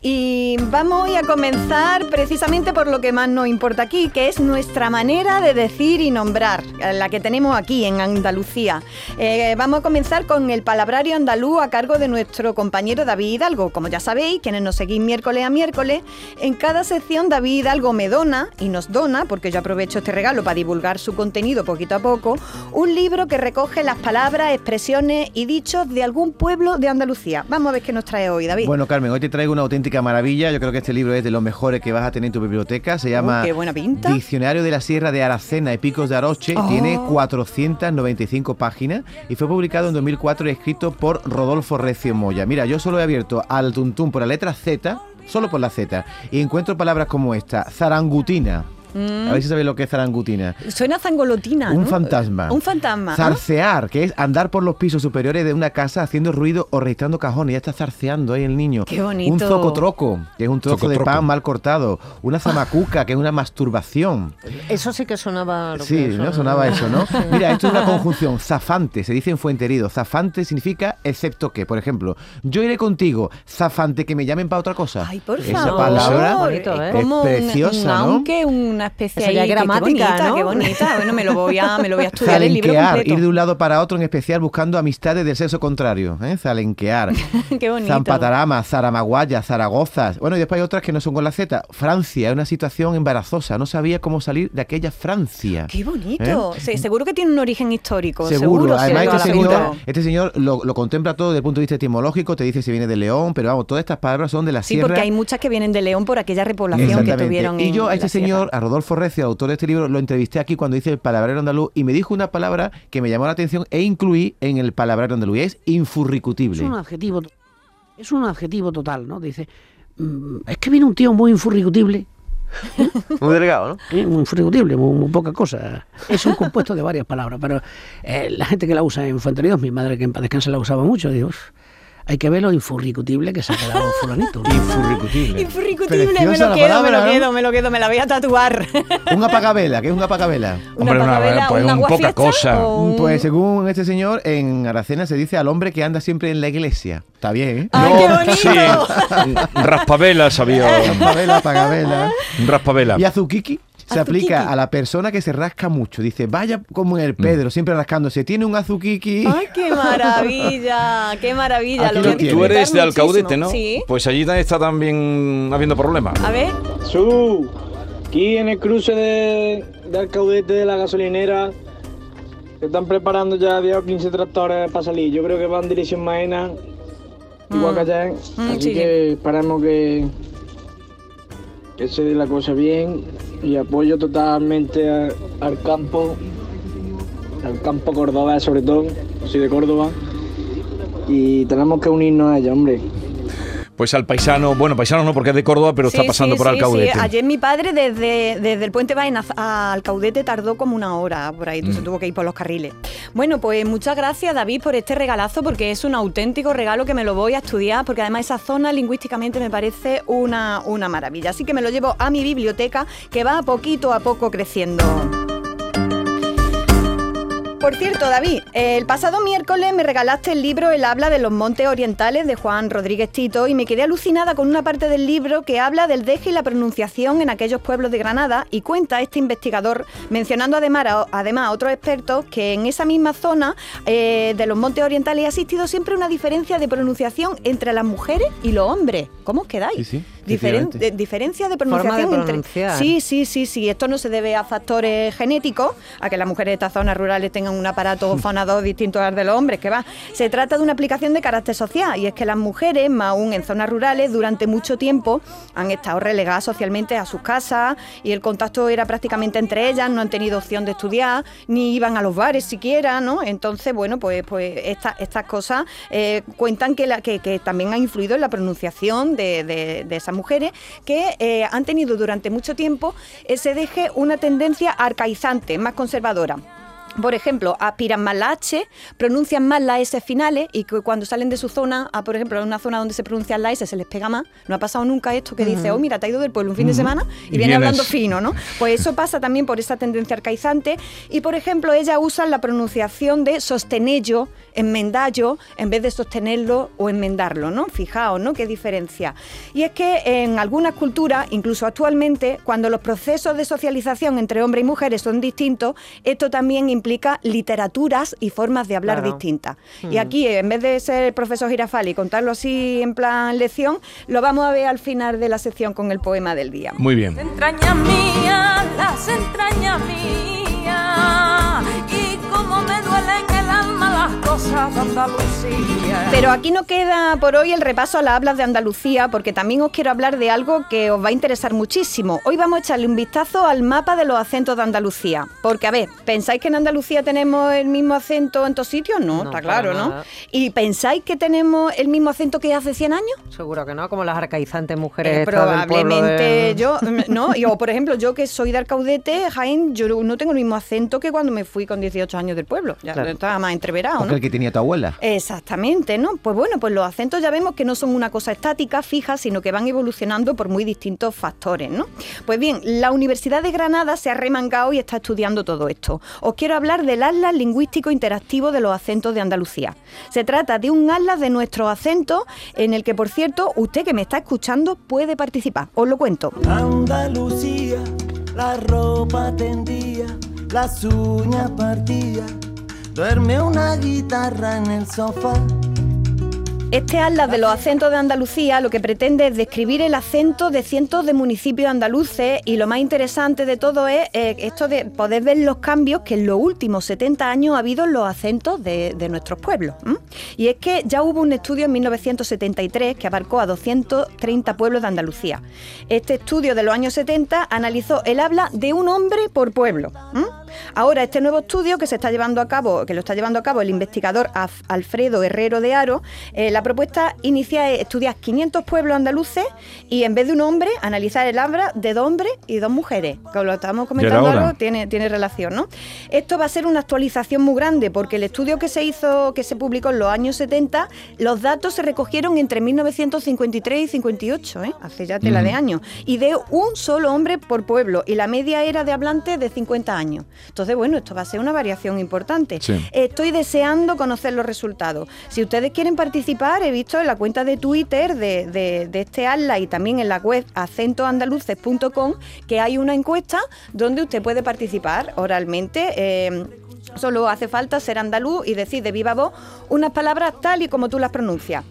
Y vamos hoy a comenzar precisamente por lo que más nos importa aquí, que es nuestra manera de decir y nombrar, la que tenemos aquí en Andalucía. Eh, vamos a comenzar con el palabrario andaluz a cargo de nuestro compañero David Hidalgo. Como ya sabéis, quienes nos seguís miércoles a miércoles, en cada sección David Hidalgo me dona y nos dona, porque yo aprovecho este regalo para divulgar su contenido poquito a poco, un libro que recoge las palabras, expresiones y dichos de algún pueblo de Andalucía. Vamos a ver qué nos trae hoy, David. Bueno, Carmen, hoy te traigo una auténtica maravilla. Yo creo que este libro es de los mejores que vas a tener en tu biblioteca. Se llama Oh, qué buena pinta. Diccionario de la Sierra de Aracena y Picos de Aroche. Oh. Tiene 495 páginas y fue publicado en 2004 y escrito por Rodolfo Recio Moya. Mira, yo solo he abierto al tuntún por la letra Z, solo por la Z, y encuentro palabras como esta: zarangutina. A ver si sabéis lo que es zarangutina. Suena zangolotina, Un ¿no? fantasma. Un fantasma. ¿ah? Zarcear, que es andar por los pisos superiores de una casa haciendo ruido o registrando cajones. Ya está zarceando ahí el niño. Qué bonito. Un zocotroco, que es un trozo de Zocotroco. pan mal cortado. Una zamacuca, que es una masturbación. Eso sí que sonaba. lo Sí, que ¿no? suena. Sonaba eso, ¿no? Mira, esto es una conjunción. Zafante, se dice en fuenterido. Zafante significa excepto que. Por ejemplo, yo iré contigo. Zafante, que me llamen para otra cosa. Ay, por Esa favor. palabra bonito, ¿eh? es preciosa, un, ¿no? aunque una especie Sería ahí, que- gramática, qué bonita, ¿no? qué bonita. Bueno, me lo voy a, me lo voy a estudiar el libro Zalenquear, completo. ir de un lado para otro, en especial buscando amistades del sexo contrario. ¿eh? Zalenquear. Qué bonito. Zampatarama, Zaramaguaya, Zaragozas. Bueno, y después hay otras que no son con la Z. Francia, es una situación embarazosa. No sabía cómo salir de aquella Francia. Qué bonito. ¿Eh? Sí, seguro que tiene un origen histórico. Seguro, Seguro, además sí, este la señor, este señor lo, lo contempla todo desde el punto de vista etimológico, te dice si viene de León, pero vamos, todas estas palabras son de la Sí, sierra. porque hay muchas que vienen de León por aquella repoblación que tuvieron Y en yo a este señor, a Rodolfo Recio, autor de este libro, lo entrevisté aquí cuando hice el palabrero andaluz y me dijo una palabra que me llamó la atención e incluí en el palabrero andaluz y es infurricutible. Es un adjetivo, es un adjetivo total, ¿no? Dice, mm, es que viene un tío muy infurricutible, Muy delgado, ¿no? ¿eh? muy infurricutible, muy, muy poca cosa. Es un compuesto de varias palabras, pero eh, la gente que la usa en infantería, mi madre que en paz descanse la usaba mucho, digo, "Uf, hay que ver lo infurricutible que se ha quedado fulanito. ¿no? Infurricutible. Infurricutible, me lo quedo, me lo ¿no? quedo, me lo quedo, me la voy a tatuar. Un apagavela, ¿qué es un apagavela? Una Hombre, una- pues un un poca cosa. o Pues según este señor, en Aracena se dice al hombre que anda siempre en la iglesia. Está bien, ¿eh? ¡Ay, qué bonito! Sí, raspavela sabía. Apagavela. Un raspavela. Y azuquiqui se aplica a la persona que se rasca mucho. Dice, vaya como en el Pedro, siempre rascándose. Tiene un azuquiqui. ¡Ay, qué maravilla! ¡Qué maravilla! Lo voy a. Tú eres de. Alcaudete, ¿no? Sí. Pues allí también está también habiendo problemas. A ver. Su, aquí en el cruce de, de Alcaudete de la gasolinera, se están preparando ya 10 o 15 tractores para salir. Yo creo que van en dirección Maena, igual que allá. Mm, Así sí, que esperamos que, que se dé la cosa bien y apoyo totalmente al campo, al campo cordobés sobre todo, soy de Córdoba. Y tenemos que unirnos a ella, hombre. Pues al paisano, bueno, paisano no porque es de Córdoba, pero está pasando sí, por Alcaudete. sí. Ayer mi padre desde, desde el puente Baena a Alcaudete tardó como una hora por ahí, Mm. se tuvo que ir por los carriles. Bueno, pues muchas gracias David por este regalazo porque es un auténtico regalo que me lo voy a estudiar porque además esa zona lingüísticamente me parece una, una maravilla. Así que me lo llevo a mi biblioteca que va poquito a poco creciendo. Por cierto, David, el pasado miércoles me regalaste el libro El habla de los montes orientales de Juan Rodríguez Tito y me quedé alucinada con una parte del libro que habla del deje y la pronunciación en aquellos pueblos de Granada y cuenta este investigador, mencionando además a, además otros expertos, que en esa misma zona eh, de los montes orientales ha existido siempre una diferencia de pronunciación entre las mujeres y los hombres. ¿Cómo os quedáis? Sí, sí, Diferen- efectivamente. de- diferencia de Forma de pronunciación entre... Sí, sí, sí, sí. Esto no se debe a factores genéticos, a que las mujeres de estas zonas rurales tengan un aparato fonador distinto al de los hombres, que va. Se trata de una aplicación de carácter social y es que las mujeres, más aún en zonas rurales, durante mucho tiempo han estado relegadas socialmente a sus casas y el contacto era prácticamente entre ellas, no han tenido opción de estudiar, ni iban a los bares siquiera, ¿no? Entonces, bueno, pues, pues esta- estas cosas eh, cuentan que, la- que, que también ha influido en la pronunciación de, de- de esas mujeres que eh, han tenido durante mucho tiempo ese deje una tendencia arcaizante, más conservadora. Por ejemplo, aspiran más la H, pronuncian más las S finales y que cuando salen de su zona, a, por ejemplo, en una zona donde se pronuncian las S se les pega más. No ha pasado nunca esto que dice, oh, mira, te ha ido del pueblo un fin de semana y, Y viene hablando fino, ¿no? Pues eso pasa también por esa tendencia arcaizante. Y, por ejemplo, ellas usan la pronunciación de sostenello, enmendallo, en vez de sostenerlo o enmendarlo, ¿no? Fijaos, ¿no? Qué diferencia. Y es que en algunas culturas, incluso actualmente, cuando los procesos de socialización entre hombres y mujeres son distintos, esto también implica literaturas y formas de hablar Claro. distintas. Y aquí, en vez de ser el profesor Girafali y contarlo así en plan lección, lo vamos a ver al final de la sección con el poema del día. Muy bien. entrañas mías, las entrañas mías, y como me duelen Andalucía. Pero aquí no queda por hoy el repaso a las hablas de Andalucía, porque también os quiero hablar de algo que os va a interesar muchísimo. Hoy vamos a echarle un vistazo al mapa de los acentos de Andalucía. Porque, a ver, ¿pensáis que en Andalucía tenemos el mismo acento en todos sitios? No, No, está claro, ¿no? ¿Y pensáis que tenemos el mismo acento que hace 100 años? Seguro que no, como las arcaizantes mujeres Eh, estas del pueblo probablemente de- yo, mm, no, y, o por ejemplo, yo que soy de Arcaudete, Jaén, yo no tengo el mismo acento que cuando me fui con 18 años del pueblo. Ya Claro. estaba más entreverado, ¿no? Que tenía tu abuela. Exactamente, ¿no? Pues bueno, pues los acentos ya vemos que no son una cosa estática, fija, sino que van evolucionando por muy distintos factores, ¿no? Pues bien, la Universidad de Granada se ha remangado y está estudiando todo esto. Os quiero hablar del Atlas Lingüístico Interactivo de los Acentos de Andalucía. Se trata de un atlas de nuestros acentos en el que, por cierto, usted que me está escuchando puede participar. Os lo cuento. Andalucía, la ropa tendía, las uñas partidas, duerme una guitarra en el sofá. Este atlas de los acentos de Andalucía lo que pretende es describir el acento de cientos de municipios andaluces y lo más interesante de todo es eh, esto de poder ver los cambios que en los últimos 70 años ha habido en los acentos de, de nuestros pueblos. Y es que ya hubo un estudio en 1973 que abarcó a 230 pueblos de Andalucía. Este estudio de los años 70 analizó el habla de un hombre por pueblo. Ahora este nuevo estudio que se está llevando a cabo, que lo está llevando a cabo el investigador Alfredo Herrero de Aro, eh, la propuesta inicia es estudiar 500 pueblos andaluces y en vez de un hombre analizar el habla de dos hombres y dos mujeres. Como lo estamos comentando algo, tiene, tiene relación, ¿no? Esto va a ser una actualización muy grande porque el estudio que se hizo, que se publicó en los años 70, los datos se recogieron entre 1953 y 58, ¿eh? hace ya tela de años, y de un solo hombre por pueblo y la media era de hablantes de 50 años. Entonces, bueno, esto va a ser una variación importante. Sí. Estoy deseando conocer los resultados. Si ustedes quieren participar, he visto en la cuenta de Twitter de, este ALLA y también en la web acentoandaluces.com que hay una encuesta donde usted puede participar oralmente. eh, Solo hace falta ser andaluz y decir de viva voz unas palabras tal y como tú las pronuncias.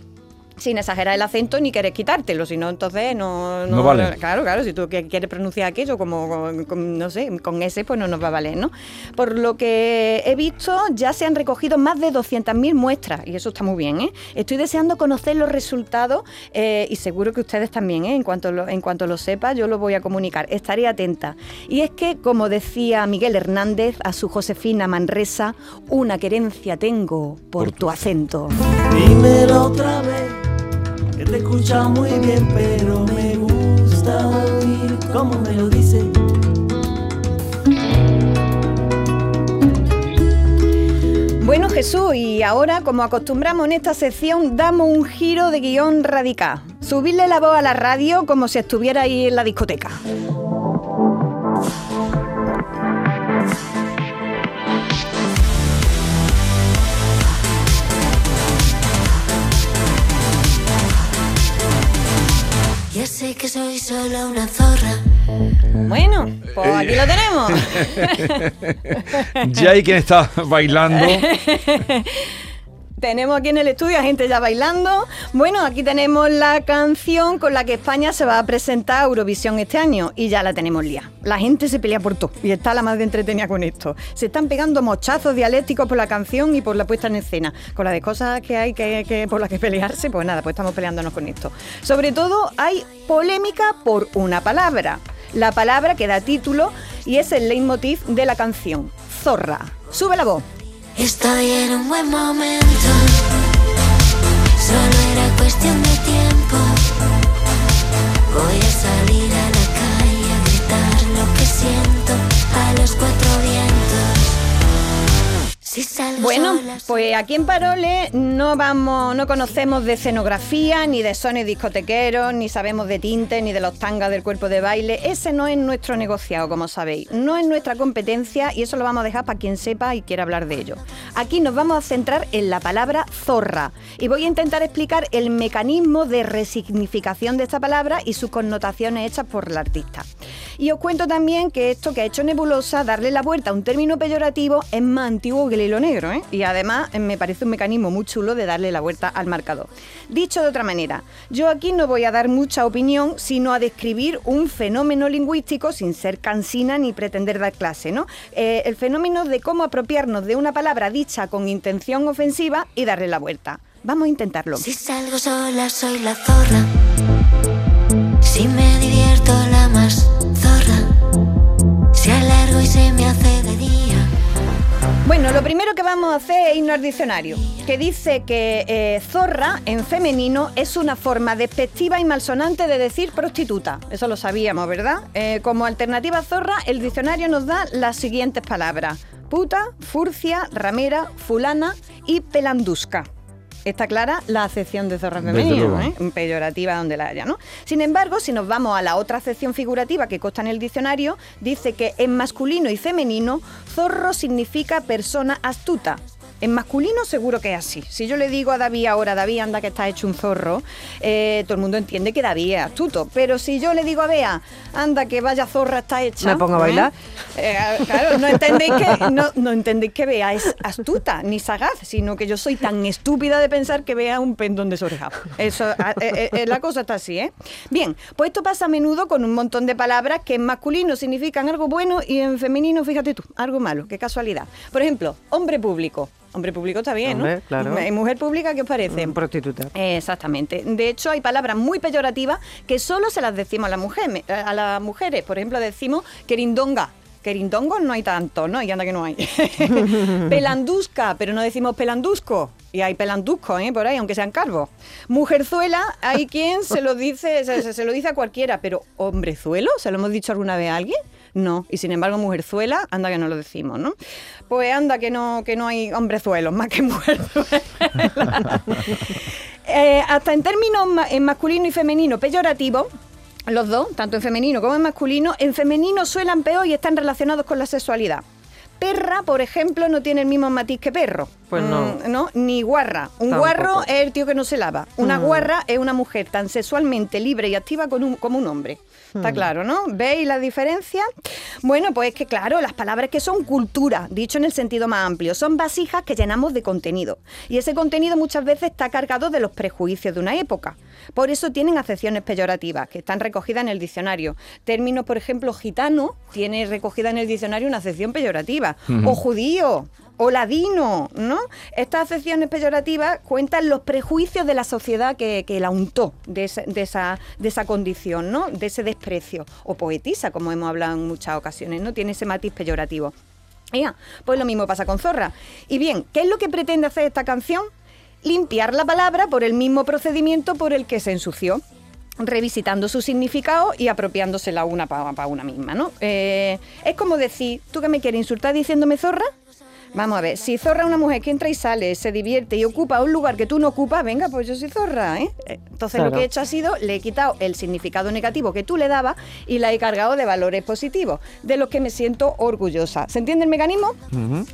Sin exagerar el acento ni querer quitártelo, si no, entonces no, No vale. Claro, claro, si tú quieres pronunciar aquello como, con- con, no sé, con ese, pues no nos va a valer, ¿no? Por lo que he visto, ya se han recogido más de 200.000 muestras, y eso está muy bien, ¿eh? Estoy deseando conocer los resultados eh, y seguro que ustedes también, ¿eh? En cuanto, lo, en cuanto lo sepa, yo lo voy a comunicar, estaré atenta. Y es que, como decía Miguel Hernández a su Josefina Manresa, una querencia tengo por tu acento. Dímelo otra vez, te he escuchado muy bien, pero me gusta oír cómo me lo dices. Bueno Jesús, y ahora, como acostumbramos en esta sección, damos un giro de guion radical. Subirle la voz a la radio como si estuviera ahí en la discoteca. Ya sé que soy solo una zorra. Bueno, pues aquí lo tenemos. Ya hay quien está bailando. tenemos aquí en el estudio a gente ya bailando. Bueno, aquí tenemos la canción con la que España se va a presentar a Eurovisión este año y ya la tenemos lía. La gente se pelea por todo y está la más entretenida con esto. Se están pegando mochazos dialécticos por la canción y por la puesta en escena. Con las cosas que hay que- por las que pelearse, pues nada, pues estamos peleándonos con esto. Sobre todo hay polémica por una palabra. La palabra que da título y es el leitmotiv de la canción. Zorra. Sube la voz. Estoy en un buen momento. Solo era cuestión de tiempo. Voy a salir a la calle a gritar lo que siento a los cuatro vientos. Pues aquí en Parole no vamos, no conocemos de escenografía, ni de sones discotequeros, ni sabemos de tinte, ni de los tangas del cuerpo de baile. Ese no es nuestro negociado, como sabéis. No es nuestra competencia y eso lo vamos a dejar para quien sepa y quiera hablar de ello. Aquí nos vamos a centrar en la palabra zorra y voy a intentar explicar el mecanismo de resignificación de esta palabra y sus connotaciones hechas por el artista. Y os cuento también que esto que ha hecho Nebulosa, darle la vuelta a un término peyorativo, es más antiguo que hilo negro, ¿eh? Y además eh, me parece un mecanismo muy chulo de darle la vuelta al marcador. Dicho de otra manera, yo aquí no voy a dar mucha opinión, sino a describir un fenómeno lingüístico sin ser cansina ni pretender dar clase, ¿no? Eh, el fenómeno de cómo apropiarnos de una palabra dicha con intención ofensiva y darle la vuelta. Vamos a intentarlo. Si salgo sola soy la zorra. Vamos a hacer al diccionario, que dice que eh, zorra en femenino es una forma despectiva y malsonante de decir prostituta. Eso lo sabíamos, ¿verdad? Eh, como alternativa a zorra, el diccionario nos da las siguientes palabras. Puta, furcia, ramera, fulana y pelandusca. Está clara la acepción de zorra luego. ¿eh? peyorativa donde la haya, ¿no? Sin embargo, si nos vamos a la otra acepción figurativa que consta en el diccionario, dice que en masculino y femenino, zorro significa persona astuta. En masculino seguro que es así. Si yo le digo a David ahora, David, anda que está hecho un zorro, eh, todo el mundo entiende que David es astuto. Pero si yo le digo a Bea, anda que vaya zorra está hecha. Me pongo a bailar. ¿eh? Eh, claro, no entendéis que no, no entendéis que Bea es astuta ni sagaz, sino que yo soy tan estúpida de pensar que Bea un pendón desorejado. Eso, ah, eh, la cosa está así, ¿eh? Bien, pues esto pasa a menudo con un montón de palabras que en masculino significan algo bueno y en femenino, fíjate tú, algo malo. Qué casualidad. Por ejemplo, hombre público. Hombre público está bien, Hombre, ¿no? claro. ¿Y mujer pública qué os parece? Prostituta. Exactamente. De hecho, hay palabras muy peyorativas que solo se las decimos a las mujeres. A las mujeres, por ejemplo, decimos querindonga. Querindongos no hay tanto, ¿no? Y anda que no hay. Pelandusca, pero no decimos pelandusco. Y hay pelanduscos, ¿eh? Por ahí, aunque sean calvos. Mujerzuela, hay quien se lo dice, se, se- se lo dice a cualquiera, pero hombrezuelo, ¿se lo hemos dicho alguna vez a alguien? No. Y sin embargo, mujerzuela, anda que no lo decimos, ¿no? Pues anda que no, que no hay hombrezuelos, más que mujerzuelas. Eh, hasta en términos en masculino y femenino peyorativo, los dos, tanto en femenino como en masculino, en femenino suenan peor y están relacionados con la sexualidad. Perra, por ejemplo, no tiene el mismo matiz que perro. Pues no. Mm, no, ni guarra. Un Tampoco. guarro es el tío que no se lava. Una Mm. guarra es una mujer tan sexualmente libre y activa con un- como un hombre. Está Mm. claro, ¿no? ¿Veis la diferencia? Bueno, pues es que claro, las palabras que son cultura, dicho en el sentido más amplio, son vasijas que llenamos de contenido. Y ese contenido muchas veces está cargado de los prejuicios de una época. Por eso tienen acepciones peyorativas, que están recogidas en el diccionario. Términos, por ejemplo, gitano, tiene recogida en el diccionario una acepción peyorativa. O judío, o ladino, ¿no? Estas acepciones peyorativas cuentan los prejuicios de la sociedad que, que la untó de, ese- de esa, de esa condición, ¿no? De ese desprecio. O poetisa, como hemos hablado en muchas ocasiones, ¿no? Tiene ese matiz peyorativo. Ea, pues lo mismo pasa con Zorra. Y bien, ¿qué es lo que pretende hacer esta canción? Limpiar la palabra por el mismo procedimiento por el que se ensució revisitando su significado y apropiándosela una para una misma, ¿no? Eh, es como decir, ¿tú que me quieres insultar diciéndome zorra? Vamos a ver, si zorra una mujer que entra y sale, se divierte y ocupa un lugar que tú no ocupas, venga, pues yo soy zorra, ¿eh? Entonces lo que he hecho ha sido, le he quitado el significado negativo que tú le dabas y la he cargado de valores positivos, de los que me siento orgullosa. ¿Se entiende el mecanismo?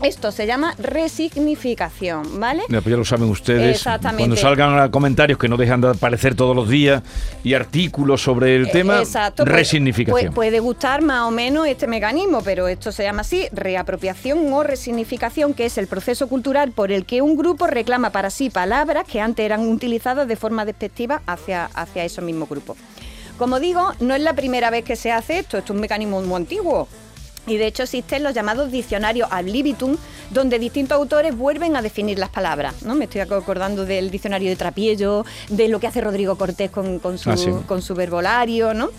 Esto se llama resignificación, ¿vale? Mira, pues ya lo saben ustedes. Exactamente. Cuando salgan comentarios que no dejan de aparecer todos los días y artículos sobre el tema, Eh, Exacto, puede- resignificación. Puede, puede gustar más o menos este mecanismo, pero esto se llama así, reapropiación o resignificación, que es el proceso cultural por el que un grupo reclama para sí palabras que antes eran utilizadas de forma despectiva hacia, hacia esos mismos grupos. Como digo, no es la primera vez que se hace esto, esto es un mecanismo muy antiguo. Y de hecho existen los llamados diccionarios ad libitum, donde distintos autores vuelven a definir las palabras. ¿no? Me estoy acordando del diccionario de Trapiello, de lo que hace Rodrigo Cortés con, con su, Ah, sí. con su verbolario. ¿no?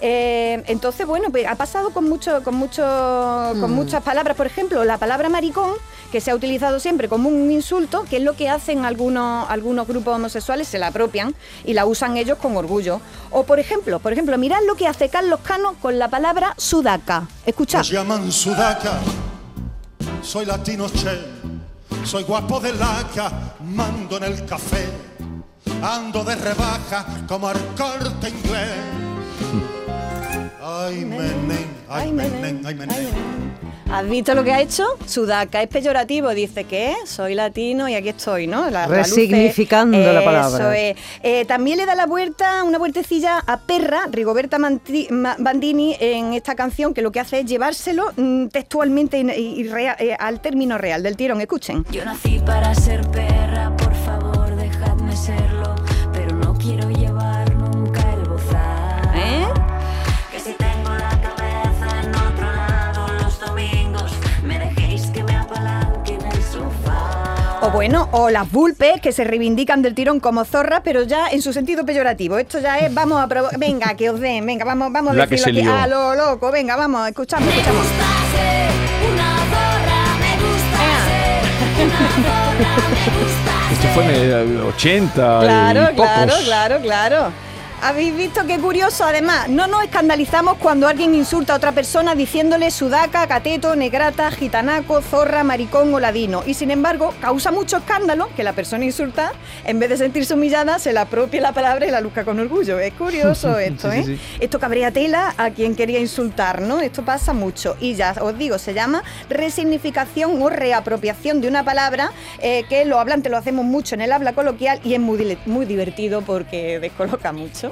Eh, entonces, bueno, pues ha pasado con, mucho, con, mucho, con muchas palabras. Por ejemplo, la palabra maricón, que se ha utilizado siempre como un insulto, que es lo que hacen algunos, algunos grupos homosexuales, se la apropian y la usan ellos con orgullo. O, por ejemplo, por ejemplo, mirad lo que hace Carlos Cano con la palabra sudaca. Escuchad. Nos llaman Sudaca, soy latino che, Soy guapo de laca, mando en el café. Ando de rebaja como al corte inglés. Ay, menén, ay, menén, ay, menén. ¿Has visto lo que ha hecho? Sudaca es peyorativo, dice que soy latino y aquí estoy, ¿no? La- la luce- Resignificando la palabra. Eso es. Eh, también le da la vuelta, una vueltecilla a Perra, Rigoberta Manti- Ma- Bandini, en esta canción, que lo que hace es llevárselo mm, textualmente y, y- y rea- eh, al término real del tirón. Escuchen. Yo nací para ser perra, O bueno, o las vulpes que se reivindican del tirón como zorras, pero ya en su sentido peyorativo. Esto ya es, vamos a probar, venga, que os den, venga, vamos, vamos a decirlo se aquí. A lo loco, venga, vamos, escuchamos, Me escuchamos. gusta ser una zorra, me gusta ser una zorra, me gusta Esto fue en el 80 Claro, y pocos. claro, claro, claro. Habéis visto qué curioso, además, no nos escandalizamos cuando alguien insulta a otra persona diciéndole sudaca, cateto, negrata, gitanaco, zorra, maricón o ladino. Y sin embargo, causa mucho escándalo que la persona insulta, en vez de sentirse humillada, se la apropie la palabra y la luzca con orgullo. Es curioso esto, Sí, ¿eh? sí, sí. Esto cabría tela a quien quería insultar, ¿no? Esto pasa mucho. Y ya os digo, se llama resignificación o reapropiación de una palabra eh, que los hablantes lo hacemos mucho en el habla coloquial y es muy divertido porque descoloca mucho.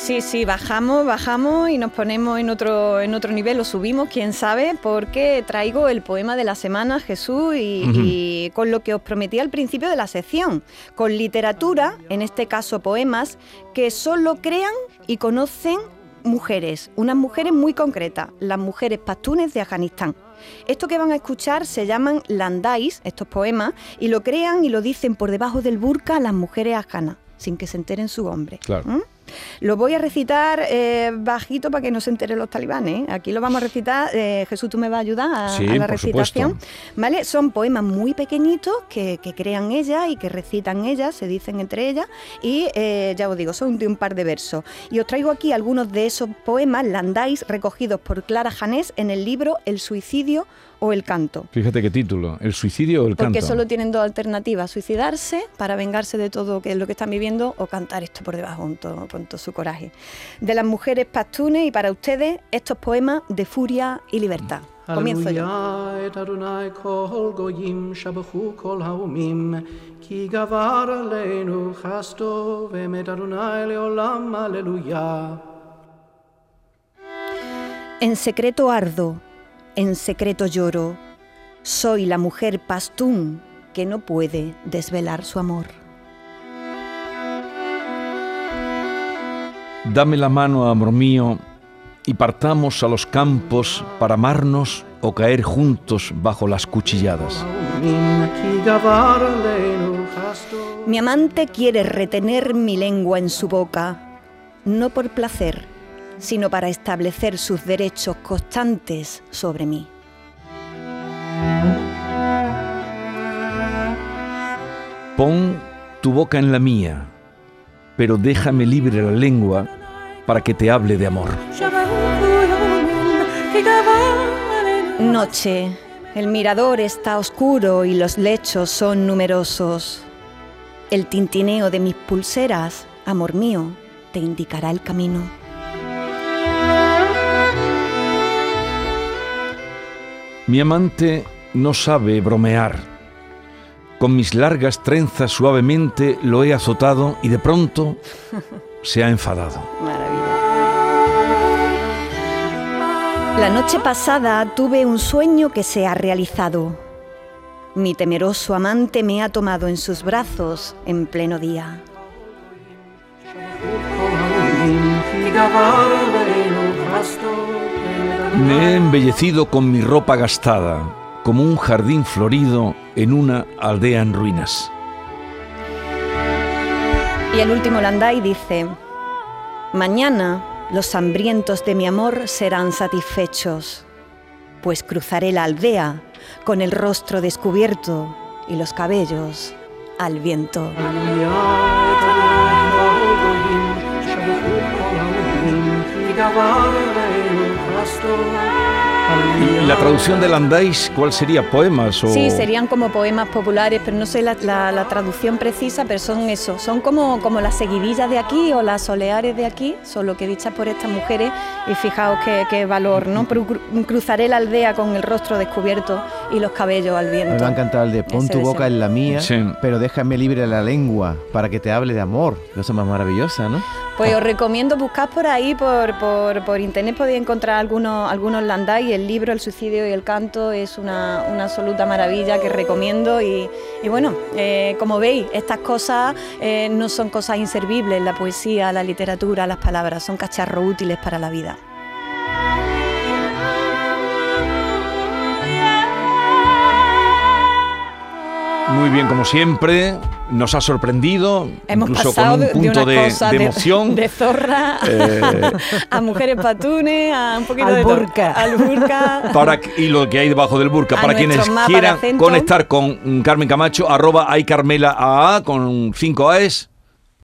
Sí, sí, bajamos, bajamos y nos ponemos en otro, en otro nivel, lo subimos, quién sabe, porque traigo el poema de la semana, Jesús, y, con lo que os prometí al principio de la sección, con literatura, en este caso poemas, que solo crean y conocen mujeres, unas mujeres muy concretas, las mujeres pastunes de Afganistán. Esto que van a escuchar se llaman landais, estos poemas, y lo crean y lo dicen por debajo del burka las mujeres afganas, sin que se enteren su hombre. Claro. ¿Mm? Lo voy a recitar eh, bajito para que no se enteren los talibanes. ¿eh? Aquí lo vamos a recitar. eh, Jesús, tú me vas a ayudar a, Sí, a la recitación. supuesto. ¿Vale? Son poemas muy pequeñitos que, que crean ellas y que recitan ellas, se dicen entre ellas. Y eh, ya os digo, son de un par de versos. Y os traigo aquí algunos de esos poemas, landais, recogidos por Clara Janés en el libro El suicidio o el canto. Fíjate qué título, el suicidio o el Porque canto. solo tienen dos alternativas, suicidarse para vengarse de todo que es lo que están viviendo o cantar esto por debajo con todo, con todo su coraje. De las mujeres pastunes y para ustedes estos poemas de furia y libertad. Comienzo yo. En secreto ardo, en secreto lloro. Soy la mujer pastún que no puede desvelar su amor. Dame la mano, amor mío, y partamos a los campos para amarnos o caer juntos bajo las cuchilladas. Mi amante quiere retener mi lengua en su boca, no por placer, sino para establecer sus derechos constantes sobre mí. Pon tu boca en la mía, pero déjame libre la lengua para que te hable de amor. Noche, el mirador está oscuro y los lechos son numerosos. El tintineo de mis pulseras, amor mío, te indicará el camino. Mi amante no sabe bromear. Con mis largas trenzas suavemente lo he azotado y de pronto se ha enfadado. Maravilla. La noche pasada tuve un sueño que se ha realizado. Mi temeroso amante me ha tomado en sus brazos en pleno día. Me he embellecido con mi ropa gastada, como un jardín florido en una aldea en ruinas. Y el último Landai dice, Mañana los hambrientos de mi amor serán satisfechos. pues cruzaré la aldea con el rostro descubierto y los cabellos al viento. Christ. ¿Y la traducción del Andáis cuál sería? ¿Poemas o...? Sí, serían como poemas populares, pero no sé la, la- la traducción precisa, pero son eso, son como, como las seguidillas de aquí o las soleares de aquí, solo que dichas por estas mujeres, y fijaos qué, qué valor, ¿no? Pero cru- cruzaré la aldea con el rostro descubierto y los cabellos al A mí viento. me ha encantado el de pon Ese tu boca en la mía, Sí. pero déjame libre la lengua para que te hable de amor. Cosa más maravillosa, ¿no? Pues os recomiendo buscar por ahí, por, por, por internet podéis encontrar algunos, algunos landai y el libro El suicidio y el canto es una, absoluta maravilla que recomiendo y, y bueno, eh, como veis, estas cosas eh, no son cosas inservibles, la poesía, la literatura, las palabras, son cacharros útiles para la vida. Muy bien, como siempre, nos ha sorprendido, Hemos incluso pasado con un punto de, de, una cosa de emoción. de zorra Eh. a mujeres patunes, a un poquito Al de burka. al burka. Para, y lo que hay debajo del burka, A para quienes quieran conectar con Carmen Camacho, arroba hay Carmela AA con 5 A's.